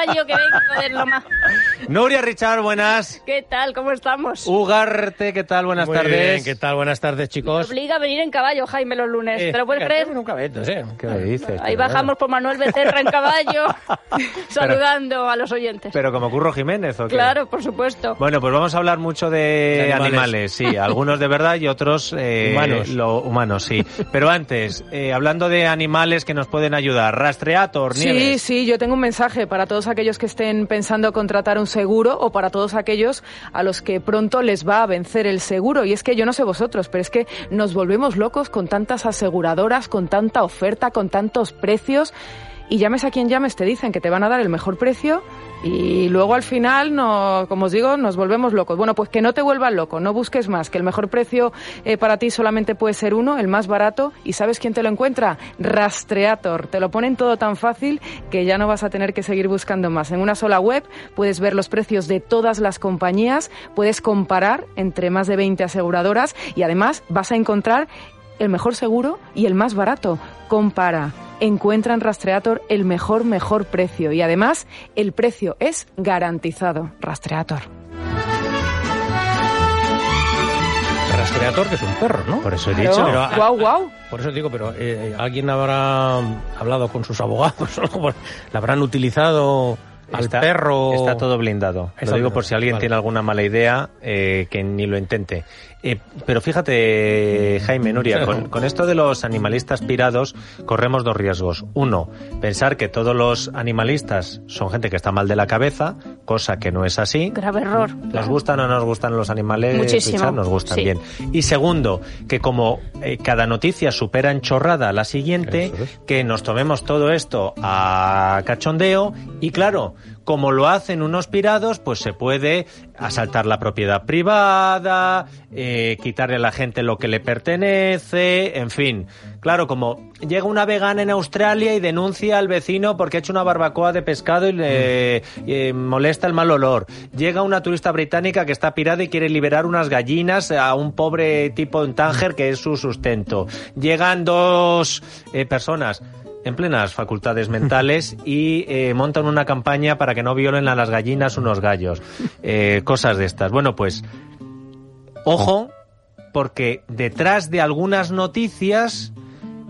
caballo que vengo Nuria Richard, buenas. ¿Qué tal? ¿Cómo estamos? Ugarte, ¿qué tal? Buenas Muy tardes. bien, ¿qué tal? Buenas tardes, Me chicos. obliga a venir en caballo, Jaime, los lunes. Eh, ¿Te lo puedes creer? Nunca ves, no sé. ¿Qué me dices? Ahí bajamos por Manuel Becerra en caballo, saludando a los oyentes. Pero como Curro Jiménez, ¿o qué? Claro, por supuesto. Bueno, pues vamos a hablar mucho de, De animales. animales. sí, algunos de verdad y otros eh, Humanos. lo- humanos, sí. Pero antes, eh, hablando de animales que nos pueden ayudar, Rastreator, Sí, Nieves. sí, yo tengo un mensaje para todos aquellos que estén pensando contratar un seguro o para todos aquellos a los que pronto les va a vencer el seguro. Y es que yo no sé vosotros, pero es que nos volvemos locos con tantas aseguradoras, con tanta oferta, con tantos precios. Y llames a quien llames, te dicen que te van a dar el mejor precio y luego al final, no, como os digo, nos volvemos locos. Bueno, pues que no te vuelvas loco, no busques más, que el mejor precio eh, para ti solamente puede ser uno, el más barato. ¿Y sabes quién te lo encuentra? Rastreator. Te lo ponen todo tan fácil que ya no vas a tener que seguir buscando más. En una sola web puedes ver los precios de todas las compañías, puedes comparar entre más de 20 aseguradoras y además vas a encontrar el mejor seguro y el más barato. Compara. Encuentra en Rastreator el mejor, mejor precio. Y además, el precio es garantizado. Rastreator. Rastreator, que es un perro, ¿no? Por eso he dicho. Pero, ah, Guau, guau. Por eso digo, pero eh, ¿alguien habrá hablado con sus abogados o? ¿La habrán utilizado al Está- perro? Está todo blindado. Está Lo digo blindado, por si alguien vale. tiene alguna mala idea, eh, que ni lo intente. Eh, pero fíjate, Jaime, Nuria, con, con esto de los animalistas pirados corremos dos riesgos. Uno, pensar que todos los animalistas son gente que está mal de la cabeza, cosa que no es así. Grave error. ¿Nos gustan o no nos gustan los animales? Muchísimo, Richard? Nos gustan sí. bien. Y segundo, que como eh, cada noticia supera en chorrada a la siguiente, es. que nos tomemos todo esto a cachondeo y claro, como lo hacen unos pirados, pues se puede asaltar la propiedad privada, eh, quitarle a la gente lo que le pertenece, en fin. Claro, como llega una vegana en Australia y denuncia al vecino porque ha hecho una barbacoa de pescado y le eh, molesta el mal olor. Llega una turista británica que está pirada y quiere liberar unas gallinas a un pobre tipo en Tánger que es su sustento. Llegan dos eh, personas en plenas facultades mentales y eh, montan una campaña para que no violen a las gallinas unos gallos. Eh, cosas de estas. Bueno, pues ojo, porque detrás de algunas noticias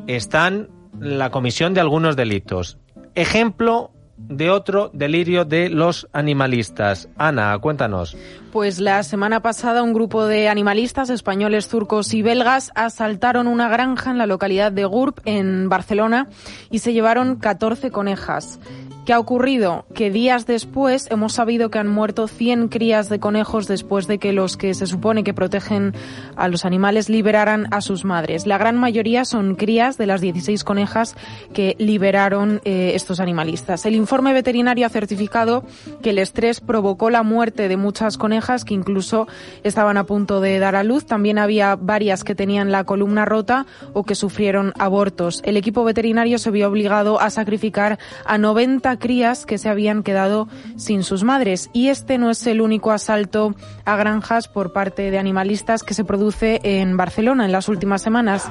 están la comisión de algunos delitos. Ejemplo de otro delirio de los animalistas. Ana, cuéntanos. Pues la semana pasada un grupo de animalistas españoles, turcos y belgas asaltaron una granja en la localidad de Gurb, en Barcelona, y se llevaron 14 conejas. ¿Qué ha ocurrido? Que días después hemos sabido que han muerto 100 crías de conejos después de que los que se supone que protegen a los animales liberaran a sus madres. La gran mayoría son crías de las 16 conejas que liberaron eh, estos animalistas. El informe veterinario ha certificado que el estrés provocó la muerte de muchas conejas que incluso estaban a punto de dar a luz. También había varias que tenían la columna rota o que sufrieron abortos. El equipo veterinario se vio obligado a sacrificar a 90 crías que se habían quedado sin sus madres. Y este no es el único asalto a granjas por parte de animalistas que se produce en Barcelona en las últimas semanas.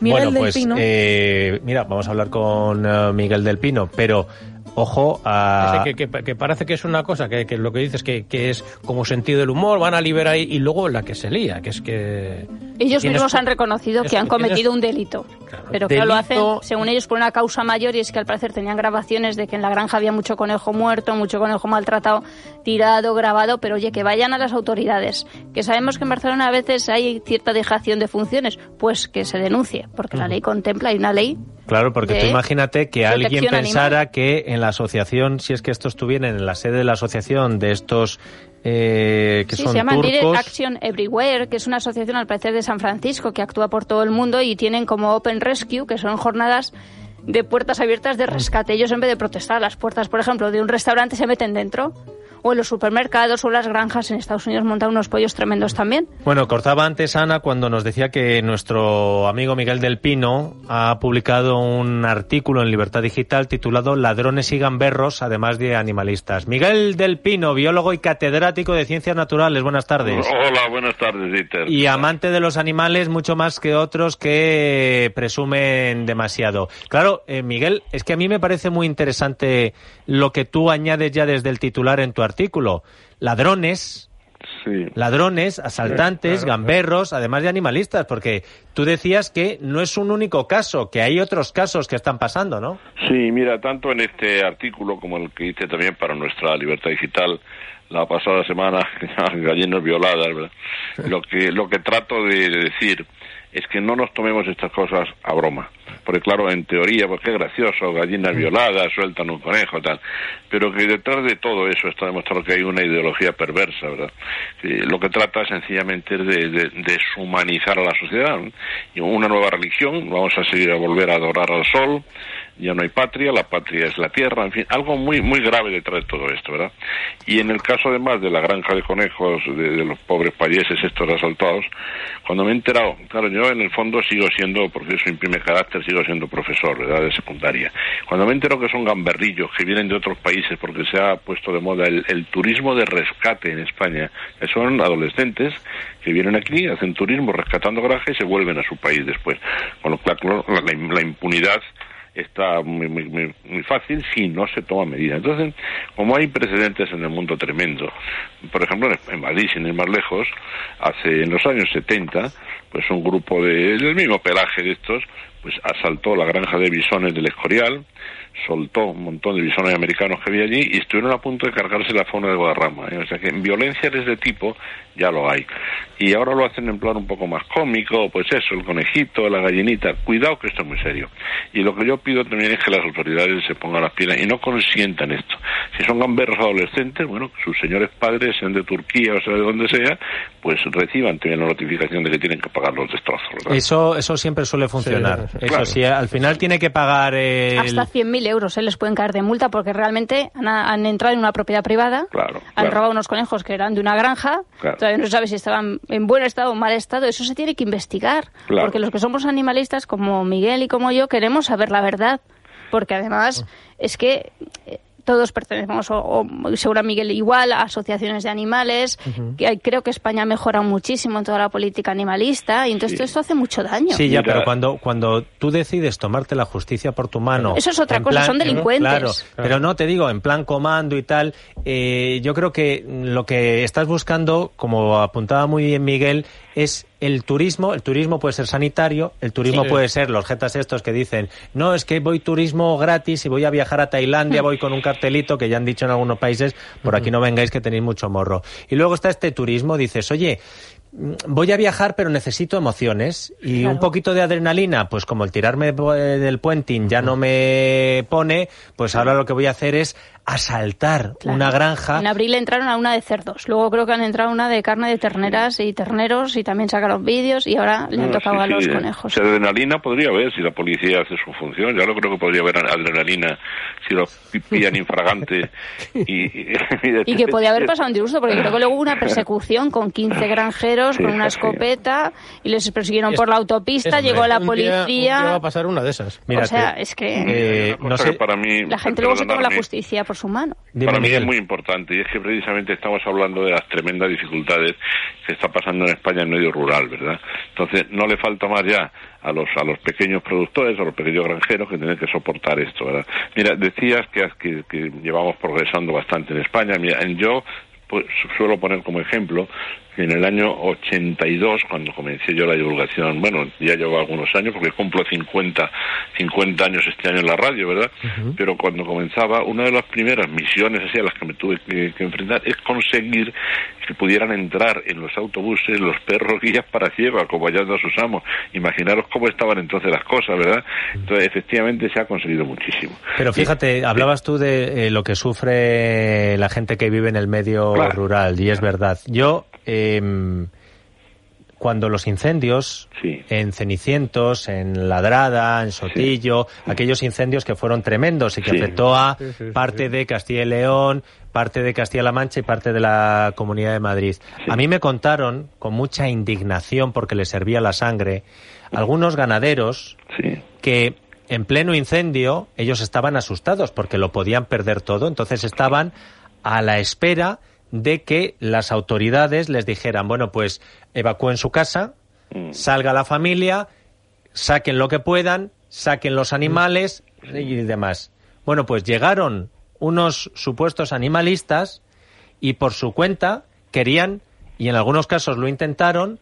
Miguel bueno, del pues Pino. eh, mira, vamos a hablar con eh, Miguel del Pino, pero ojo a... Ese que, que- que parece que es una cosa, que, que lo que dices que, que es como sentido del humor, van a liberar ahí, y luego la que se lía, que es que... Ellos mismos han reconocido es que han cometido un delito. Claro, Pero que lo hacen, según ellos, por una causa mayor y es que al parecer tenían grabaciones de que en la granja había mucho conejo muerto, mucho conejo maltratado, tirado, grabado, pero oye, que vayan a las autoridades. Que sabemos que en Barcelona a veces hay cierta dejación de funciones, pues que se denuncie, porque la ley contempla, hay una ley Claro, porque tú imagínate que alguien pensara animal. que en la asociación, si es que estos estuvieran en la sede de la asociación de estos eh, que Sí, son se llama Direct Action Everywhere, que es una asociación al parecer de San Francisco que actúa por todo el mundo y tienen como Open Rescue, que son jornadas de puertas abiertas de rescate. Ellos en vez de protestar a las puertas, por ejemplo, de un restaurante se meten dentro. O en los supermercados o las granjas en Estados Unidos montan unos pollos tremendos también. Bueno, cortaba antes Ana cuando nos decía que nuestro amigo Miguel del Pino ha publicado un artículo en Libertad Digital titulado Ladrones y gamberros, además de animalistas. Miguel del Pino, biólogo y catedrático de ciencias naturales. Buenas tardes. Hola, buenas tardes, Dieter. Y amante de los animales mucho más que otros que presumen demasiado. Claro, eh, Miguel, es que a mí me parece muy interesante lo que tú añades ya desde el titular en tu artículo. Ladrones, ladrones, asaltantes, gamberros, además de animalistas, porque tú decías que no es un único caso, que hay otros casos que están pasando, ¿no? Sí, mira, tanto en este artículo como el que hice también para nuestra Libertad Digital la pasada semana, gallinas violadas, ¿verdad? Lo que, lo que trato de decir es que no nos tomemos estas cosas a broma. Porque claro, en teoría, pues qué gracioso, gallinas violadas, sueltan un conejo, tal. Pero que detrás de todo eso está demostrado que hay una ideología perversa, ¿verdad? lo que trata sencillamente es de, deshumanizar a la sociedad. Y una nueva religión, vamos a seguir a volver a adorar al sol, ya no hay patria, la patria es la tierra, en fin, algo muy muy grave detrás de todo esto, ¿verdad? Y en el caso además de la granja de conejos de, los pobres payeses estos asaltados, cuando me he enterado, claro, yo en el fondo sigo siendo, porque eso imprime carácter, sigo siendo profesor, ¿verdad?, de secundaria. Cuando me entero que son gamberrillos que vienen de otros países porque se ha puesto de moda el, turismo de rescate en España, que son adolescentes que vienen aquí, hacen turismo rescatando granjas y se vuelven a su país después. Con lo cual, la impunidad está muy, muy, muy, fácil si no se toma medidas. Entonces, como hay precedentes en el mundo tremendo, por ejemplo, en Madrid, sin ir más lejos, hace en los años 70, pues un grupo de, del mismo pelaje de estos, pues asaltó la granja de bisones del Escorial, soltó un montón de bisones americanos que había allí y estuvieron a punto de cargarse la fauna de Guadarrama. ¿eh? O sea que en violencia de ese tipo ya lo hay. Y ahora lo hacen en plan un poco más cómico, pues eso, el conejito, la gallinita. Cuidado que esto es muy serio. Y lo que yo pido también es que las autoridades se pongan las pilas y no consientan esto. Si son gamberros adolescentes, bueno, sus señores padres, sean de Turquía o sea de donde sea, pues reciban también la notificación de que tienen que pagar los destrozos. Eso, eso siempre suele funcionar. eso sí, al final tiene que pagar el... Hasta 100.000 euros ¿eh? les pueden caer de multa porque realmente han, entrado en una propiedad privada, han robado unos conejos que eran de una granja, todavía no se sabe si estaban en buen estado o mal estado, eso se tiene que investigar, porque los que somos animalistas como Miguel y como yo queremos saber la verdad, porque además es que eh, todos pertenecemos, o, seguro Miguel igual, a asociaciones de animales, que creo que España ha mejorado muchísimo en toda la política animalista, y entonces esto hace mucho daño. Sí, ya, pero cuando, cuando tú decides tomarte la justicia por tu mano... Eso es otra cosa, son delincuentes. Claro, pero no, te digo, en plan comando y tal, eh, yo creo que lo que estás buscando, como apuntaba muy bien Miguel, es el turismo, el turismo puede ser sanitario, el turismo puede ser los jetas estos que dicen, no, es que voy turismo gratis y voy a viajar a Tailandia, voy con un cartelito que ya han dicho en algunos países, por aquí no vengáis que tenéis mucho morro. Y luego está este turismo, dices, oye, voy a viajar pero necesito emociones y un poquito de adrenalina, pues como el tirarme del puenting ya no me pone, pues ahora lo que voy a hacer es asaltar una granja. En abril entraron a una de cerdos, luego creo que han entrado a una de carne de terneras y terneros y también sacaron vídeos y ahora le han tocado a los conejos. Si adrenalina podría haber si la policía hace su función, yo no creo que podría haber adrenalina si lo pillan infragante. y, y, que podría haber pasado un disgusto, porque creo que luego hubo una persecución con 15 granjeros con una escopeta y les persiguieron por la autopista, llegó la policía. va a pasar una de esas. o sea, es que eh, no sé, para mí, la gente luego se toma la justicia su mano. Para mí es muy importante y es que precisamente estamos hablando de las tremendas dificultades que está pasando en España en medio rural, ¿verdad? Entonces no le falta más ya a los a los pequeños productores, a los pequeños granjeros que tienen que soportar esto, ¿verdad? Mira, decías que, que, que llevamos progresando bastante en España. Mira, en yo pues, suelo poner como ejemplo en el año 82, cuando comencé yo la divulgación, bueno, ya llevo algunos años, porque cumplo 50, 50 años este año en la radio, ¿verdad? Pero cuando comenzaba, una de las primeras misiones así a las que me tuve que, enfrentar es conseguir que pudieran entrar en los autobuses los perros guías para ciegos, acompañando a sus amos. Imaginaros cómo estaban entonces las cosas, ¿verdad? Entonces, efectivamente, se ha conseguido muchísimo. Pero fíjate, hablabas tú de eh, lo que sufre la gente que vive en el medio rural, y es verdad. Yo eh, cuando los incendios Sí. en Cenicientos, en Ladrada, en Sotillo, aquellos incendios que fueron tremendos y que Sí. afectó a parte de Castilla y León, parte de Castilla-La Mancha y parte de la Comunidad de Madrid. A mí me contaron, con mucha indignación porque les servía la sangre, algunos ganaderos Sí. que en pleno incendio ellos estaban asustados porque lo podían perder todo, entonces estaban a la espera de que las autoridades les dijeran, bueno, pues evacúen su casa, Mm. salga la familia, saquen lo que puedan, saquen los animales y demás. Bueno, pues llegaron unos supuestos animalistas y por su cuenta querían, y en algunos casos lo intentaron,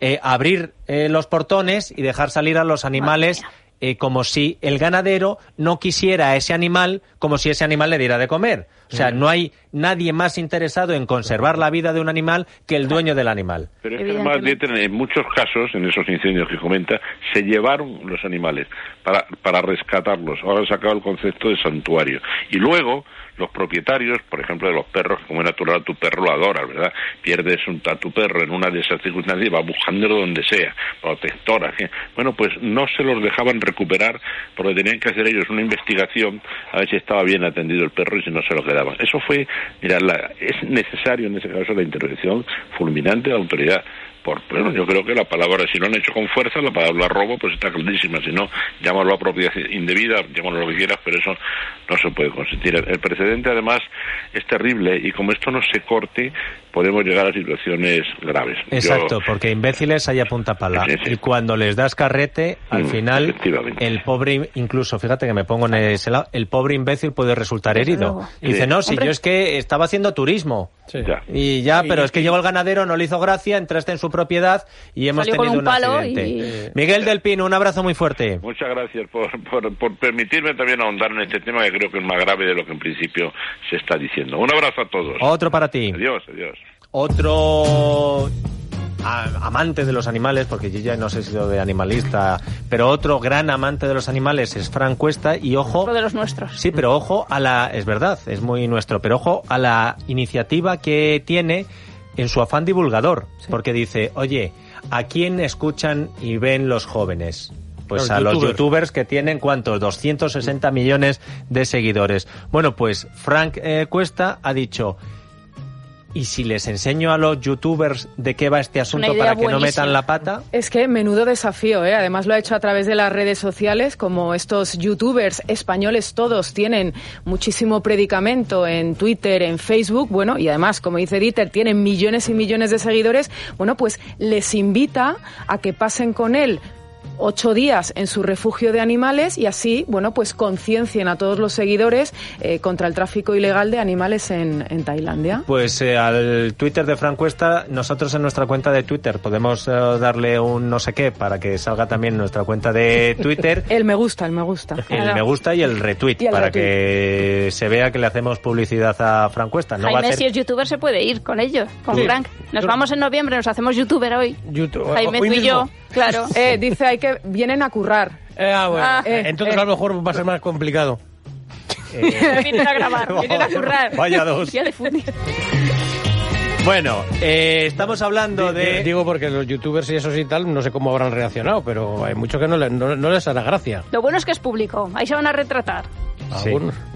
eh, abrir eh, los portones y dejar salir a los animales eh, como si el ganadero no quisiera a ese animal como si ese animal le diera de comer. O sea, no hay nadie más interesado en conservar la vida de un animal que el dueño del animal. Pero es que además, en muchos casos, en esos incendios que comenta, se llevaron los animales para, para rescatarlos. Ahora se acaba el concepto de santuario. Y luego, los propietarios, por ejemplo, de los perros, como es natural, tu perro lo adoras, ¿verdad? Pierdes un, a tu perro en una de esas circunstancias y vas buscándolo donde sea, protectora. Bueno, pues no se los dejaban recuperar porque tenían que hacer ellos una investigación a ver si estaba bien atendido el perro y si no se lo quedaban. Eso fue, mira, la- es necesario en ese caso la intervención fulminante de la autoridad. Por, bueno, yo creo que la palabra, si lo han hecho con fuerza, la palabra robo, pues está clarísima. Si no, llámalo apropiación indebida, llámalo lo que quieras, pero eso no se puede consentir. El precedente, además, es terrible y como esto no se corte, podemos llegar a situaciones graves. Yo- Exacto, porque imbéciles hay a punta pala. Sí, sí. Y cuando les das carrete, al Mm, final, el pobre, incluso, fíjate que me pongo en ese lado, el pobre imbécil puede resultar herido. Y dice, no, si Hombre. yo es que estaba haciendo turismo. Sí. Ya. Y ya, pero es que llegó el ganadero, no le hizo gracia, entraste en su propiedad y hemos Salió con tenido un un, palo accidente. y- Miguel del Pino, un abrazo muy fuerte. Muchas gracias por, por, por permitirme también ahondar en este tema que creo que es más grave de lo que en principio se está diciendo. Un abrazo a todos. Otro para ti. Adiós, adiós. Otro amante de los animales, porque yo ya no sé si soy de animalista, pero otro gran amante de los animales es Fran Cuesta y ojo, Otro de los nuestros. sí, pero ojo a la, es verdad, es muy nuestro, pero ojo a la iniciativa que tiene en su afán divulgador, porque dice, oye, ¿a quién escuchan y ven los jóvenes? Pues Los a los youtubers. youtubers que tienen cuántos 260 millones de seguidores. Bueno, pues Frank eh, Cuesta ha dicho ¿Y si les enseño a los youtubers de qué va este asunto para que no metan la pata? Es que menudo desafío, ¿eh? Además lo ha hecho a través de las redes sociales, como estos youtubers españoles todos tienen muchísimo predicamento en Twitter, en Facebook, bueno, y además, como dice Dieter, tienen millones y millones de seguidores, bueno, pues les invita a que pasen con él ocho días en su refugio de animales y así, bueno, pues conciencien a todos los seguidores eh, contra el tráfico ilegal de animales en, en Tailandia. Pues eh, al Twitter de Fran Cuesta, nosotros en nuestra cuenta de Twitter podemos eh, darle un no sé qué para que salga también en nuestra cuenta de Twitter. El me gusta, el me gusta. El me gusta y el retweet, Y el para retweet. que se vea que le hacemos publicidad a Fran Cuesta. No va a Jaime, si ser... es youtuber, se puede ir con ellos, con Sí. Frank. Nos Yo- vamos en noviembre, nos hacemos youtuber hoy. YouTube- Jaime, hoy tú y mismo. yo. Claro. Eh, dice hay que vienen a currar. Eh, ah, bueno. Ah. Eh, Entonces Eh, a lo mejor va a ser más complicado. vienen a grabar, vienen a currar. Vaya dos. Fundir. Bueno, eh, estamos hablando de... Digo porque los youtubers y esos y tal, no sé cómo habrán reaccionado, pero hay muchos que no, le- no- no les hará gracia. Lo bueno es que es público, ahí se van a retratar. Sí.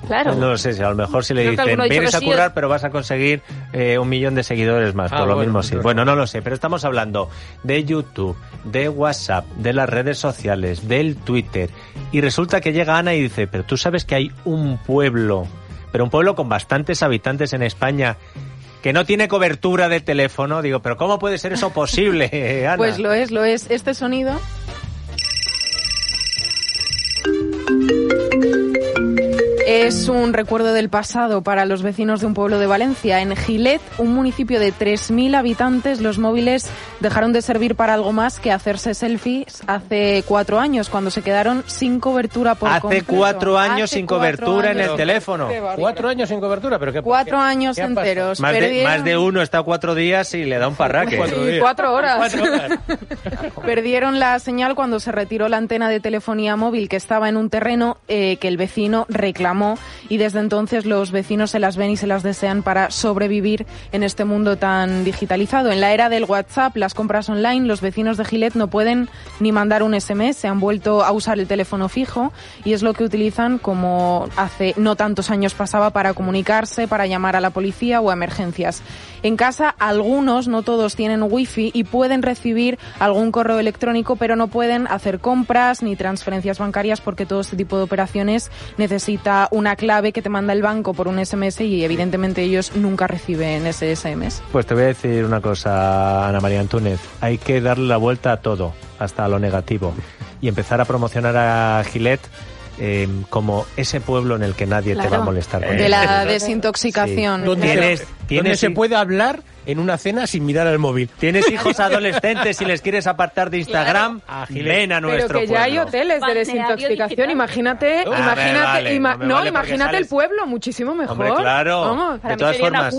Claro. No lo sé, si a lo mejor si le Creo dicen, vienes a currar, pero vas a conseguir eh, un millón de seguidores más. Ah, Por lo bueno, mismo sí. Bueno, no. no lo sé, pero estamos hablando de YouTube, de WhatsApp, de las redes sociales, del Twitter. Y resulta que llega Ana y dice, pero tú sabes que hay un pueblo, pero un pueblo con bastantes habitantes en España que no tiene cobertura de teléfono. Digo, pero ¿cómo puede ser eso posible, Ana? Pues lo es, lo es. Este sonido es un recuerdo del pasado para los vecinos de un pueblo de Valencia. En Gilet, un municipio de 3.000 habitantes, los móviles dejaron de servir para algo más que hacerse selfies hace cuatro años, cuando se quedaron sin cobertura por Hace completo. cuatro años Hace sin cuatro cobertura en el teléfono. Cuatro años sin cobertura, pero ¿qué Cuatro qué- años qué enteros. Más de, Perdieron- más de uno está cuatro días y le da un parraque. Cuatro Y días. cuatro horas. Cuatro horas. Perdieron la señal cuando se retiró la antena de telefonía móvil que estaba en un terreno eh, que el vecino reclamó teléfono y desde entonces los vecinos se las ven y se las desean para sobrevivir en este mundo tan digitalizado. En la era del WhatsApp, las compras online, los vecinos de Gillette no pueden ni mandar un SMS, se han vuelto a usar el teléfono fijo y es lo que utilizan como hace no tantos años pasaba para comunicarse, para llamar a la policía o a emergencias. En casa algunos, no todos, tienen wifi y pueden recibir algún correo electrónico, pero no pueden hacer compras ni transferencias bancarias porque todo este tipo de operaciones necesita una clave que te manda el banco por un SMS y evidentemente ellos nunca reciben ese SMS. Pues te voy a decir una cosa, Ana María Antúnez. Hay que darle la vuelta a todo, hasta lo negativo, y empezar a promocionar a Gillette eh, como ese pueblo en el que nadie te va a molestar. con De la desintoxicación. ¿Dónde, Tienes- se, tienes- dónde se puede hablar en una cena sin mirar el móvil? Tienes hijos adolescentes y les quieres apartar de Instagram, Claro. Ven a Pero nuestro que ya hay pueblo. hoteles de desintoxicación. Imagínate, A ver, imagínate, vale, ima- no no, vale imagínate el pueblo, muchísimo mejor. Hombre, claro. Vamos. Para de todas formas,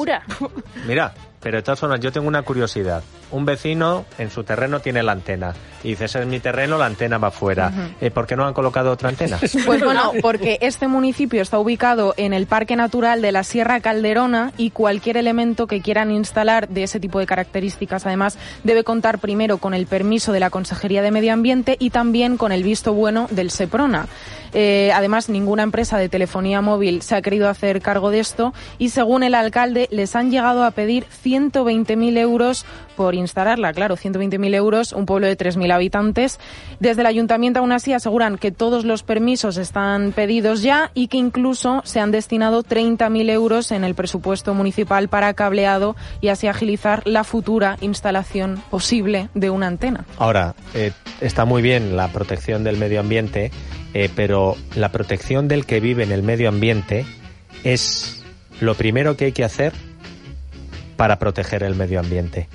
mira, pero de todas formas, yo tengo una curiosidad. Un vecino en su terreno tiene la antena. Y dice, ese es mi terreno, la antena va fuera. Eh, ¿Por qué no han colocado otra antena? Pues bueno, porque este municipio está ubicado en el Parque Natural de la Sierra Calderona y cualquier elemento que quieran instalar de ese tipo de características, además, debe contar primero con el permiso de la Consejería de Medio Ambiente y también con el visto bueno del SEPRONA. Eh, además, ninguna empresa de telefonía móvil se ha querido hacer cargo de esto y, según el alcalde, les han llegado a pedir 120.000 euros por instalarla. Claro, 120.000 euros, un pueblo de 3.000 habitantes. Desde el ayuntamiento, aún así, aseguran que todos los permisos están pedidos ya y que incluso se han destinado 30.000 euros en el presupuesto municipal para cableado y así agilizar la futura instalación posible de una antena. Ahora, eh, está muy bien la protección del medio ambiente, eh, pero la protección del que vive en el medio ambiente es lo primero que hay que hacer para proteger el medio ambiente.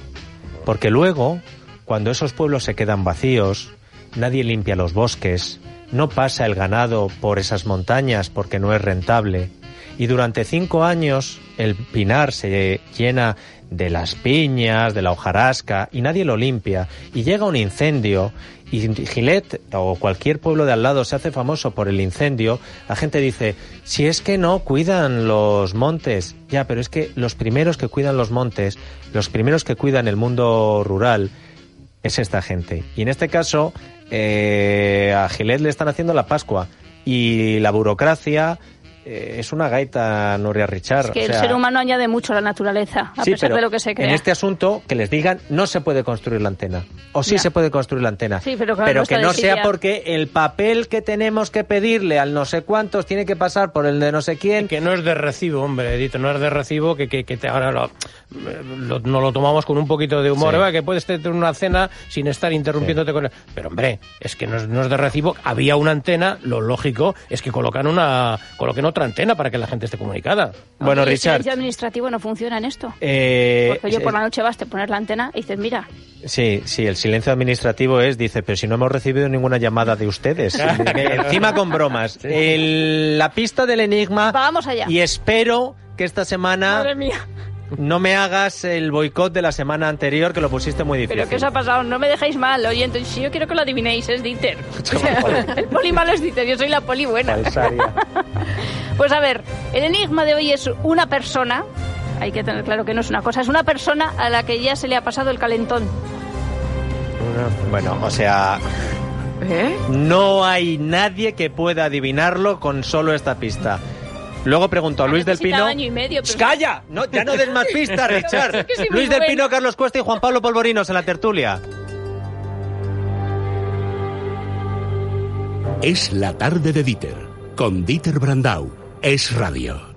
Porque luego, cuando esos pueblos se quedan vacíos, nadie limpia los bosques, no pasa el ganado por esas montañas porque no es rentable, y durante cinco años el pinar se llena de las piñas, de la hojarasca, y nadie lo limpia, y llega un incendio, y Gilet o cualquier pueblo de al lado se hace famoso por el incendio, la gente dice, si es que no cuidan los montes, ya, pero es que los primeros que cuidan los montes, los primeros que cuidan el mundo rural, es esta gente. Y en este caso, eh, a Gilet le están haciendo la Pascua, y la burocracia eh, es una gaita, Nuria Richard. Es que o el ser humano añade mucho a la naturaleza, a Sí, pesar pero de lo que se crea. En este asunto, que les digan, no se puede construir la antena. O sí Ya. se puede construir la antena. Sí, pero claro, no que no decidida. sea porque el papel que tenemos que pedirle al no sé cuántos tiene que pasar por el de no sé quién. Que no es de recibo, hombre, Edith, no es de recibo, que, que, que te, ahora lo, lo- nos lo tomamos con un poquito de humor, Sí. ¿verdad? que puedes tener una cena sin estar interrumpiéndote con él. Pero, hombre, es que no es, no es de recibo. Había una antena, lo lógico es que colocan una, coloquen otra antena para que la gente esté comunicada. Bueno, Oye, El Richard. silencio administrativo no funciona en esto. eh, Porque oye, eh, por la noche vas, te pones la antena y dices, mira, Sí, sí, el silencio administrativo es, dice, pero si no hemos recibido ninguna llamada de ustedes. Encima con bromas. El- la pista del enigma. Vamos allá. Y espero que esta semana madre mía, no me hagas el boicot de la semana anterior, que lo pusiste muy difícil. pero ¿qué os ha pasado? No me dejáis mal, oyente. Si yo quiero que lo adivinéis, es Dieter. O sea, el poli malo es Dieter, yo soy la poli buena. Pues a ver, el enigma de hoy es una persona, hay que tener claro que no es una cosa, es una persona a la que ya se le ha pasado el calentón. Bueno, o sea, ¿Eh? no hay nadie que pueda adivinarlo con solo esta pista. Luego preguntó a Luis del Pino. año y medio, pero- ¡Shh, ¡Calla! No, ya no des más pistas, Richard. Es que Luis del. Pino, Carlos Cuesta y Juan Pablo Polvorinos en la tertulia. Es la tarde de Dieter, con Dieter Brandau. Es radio.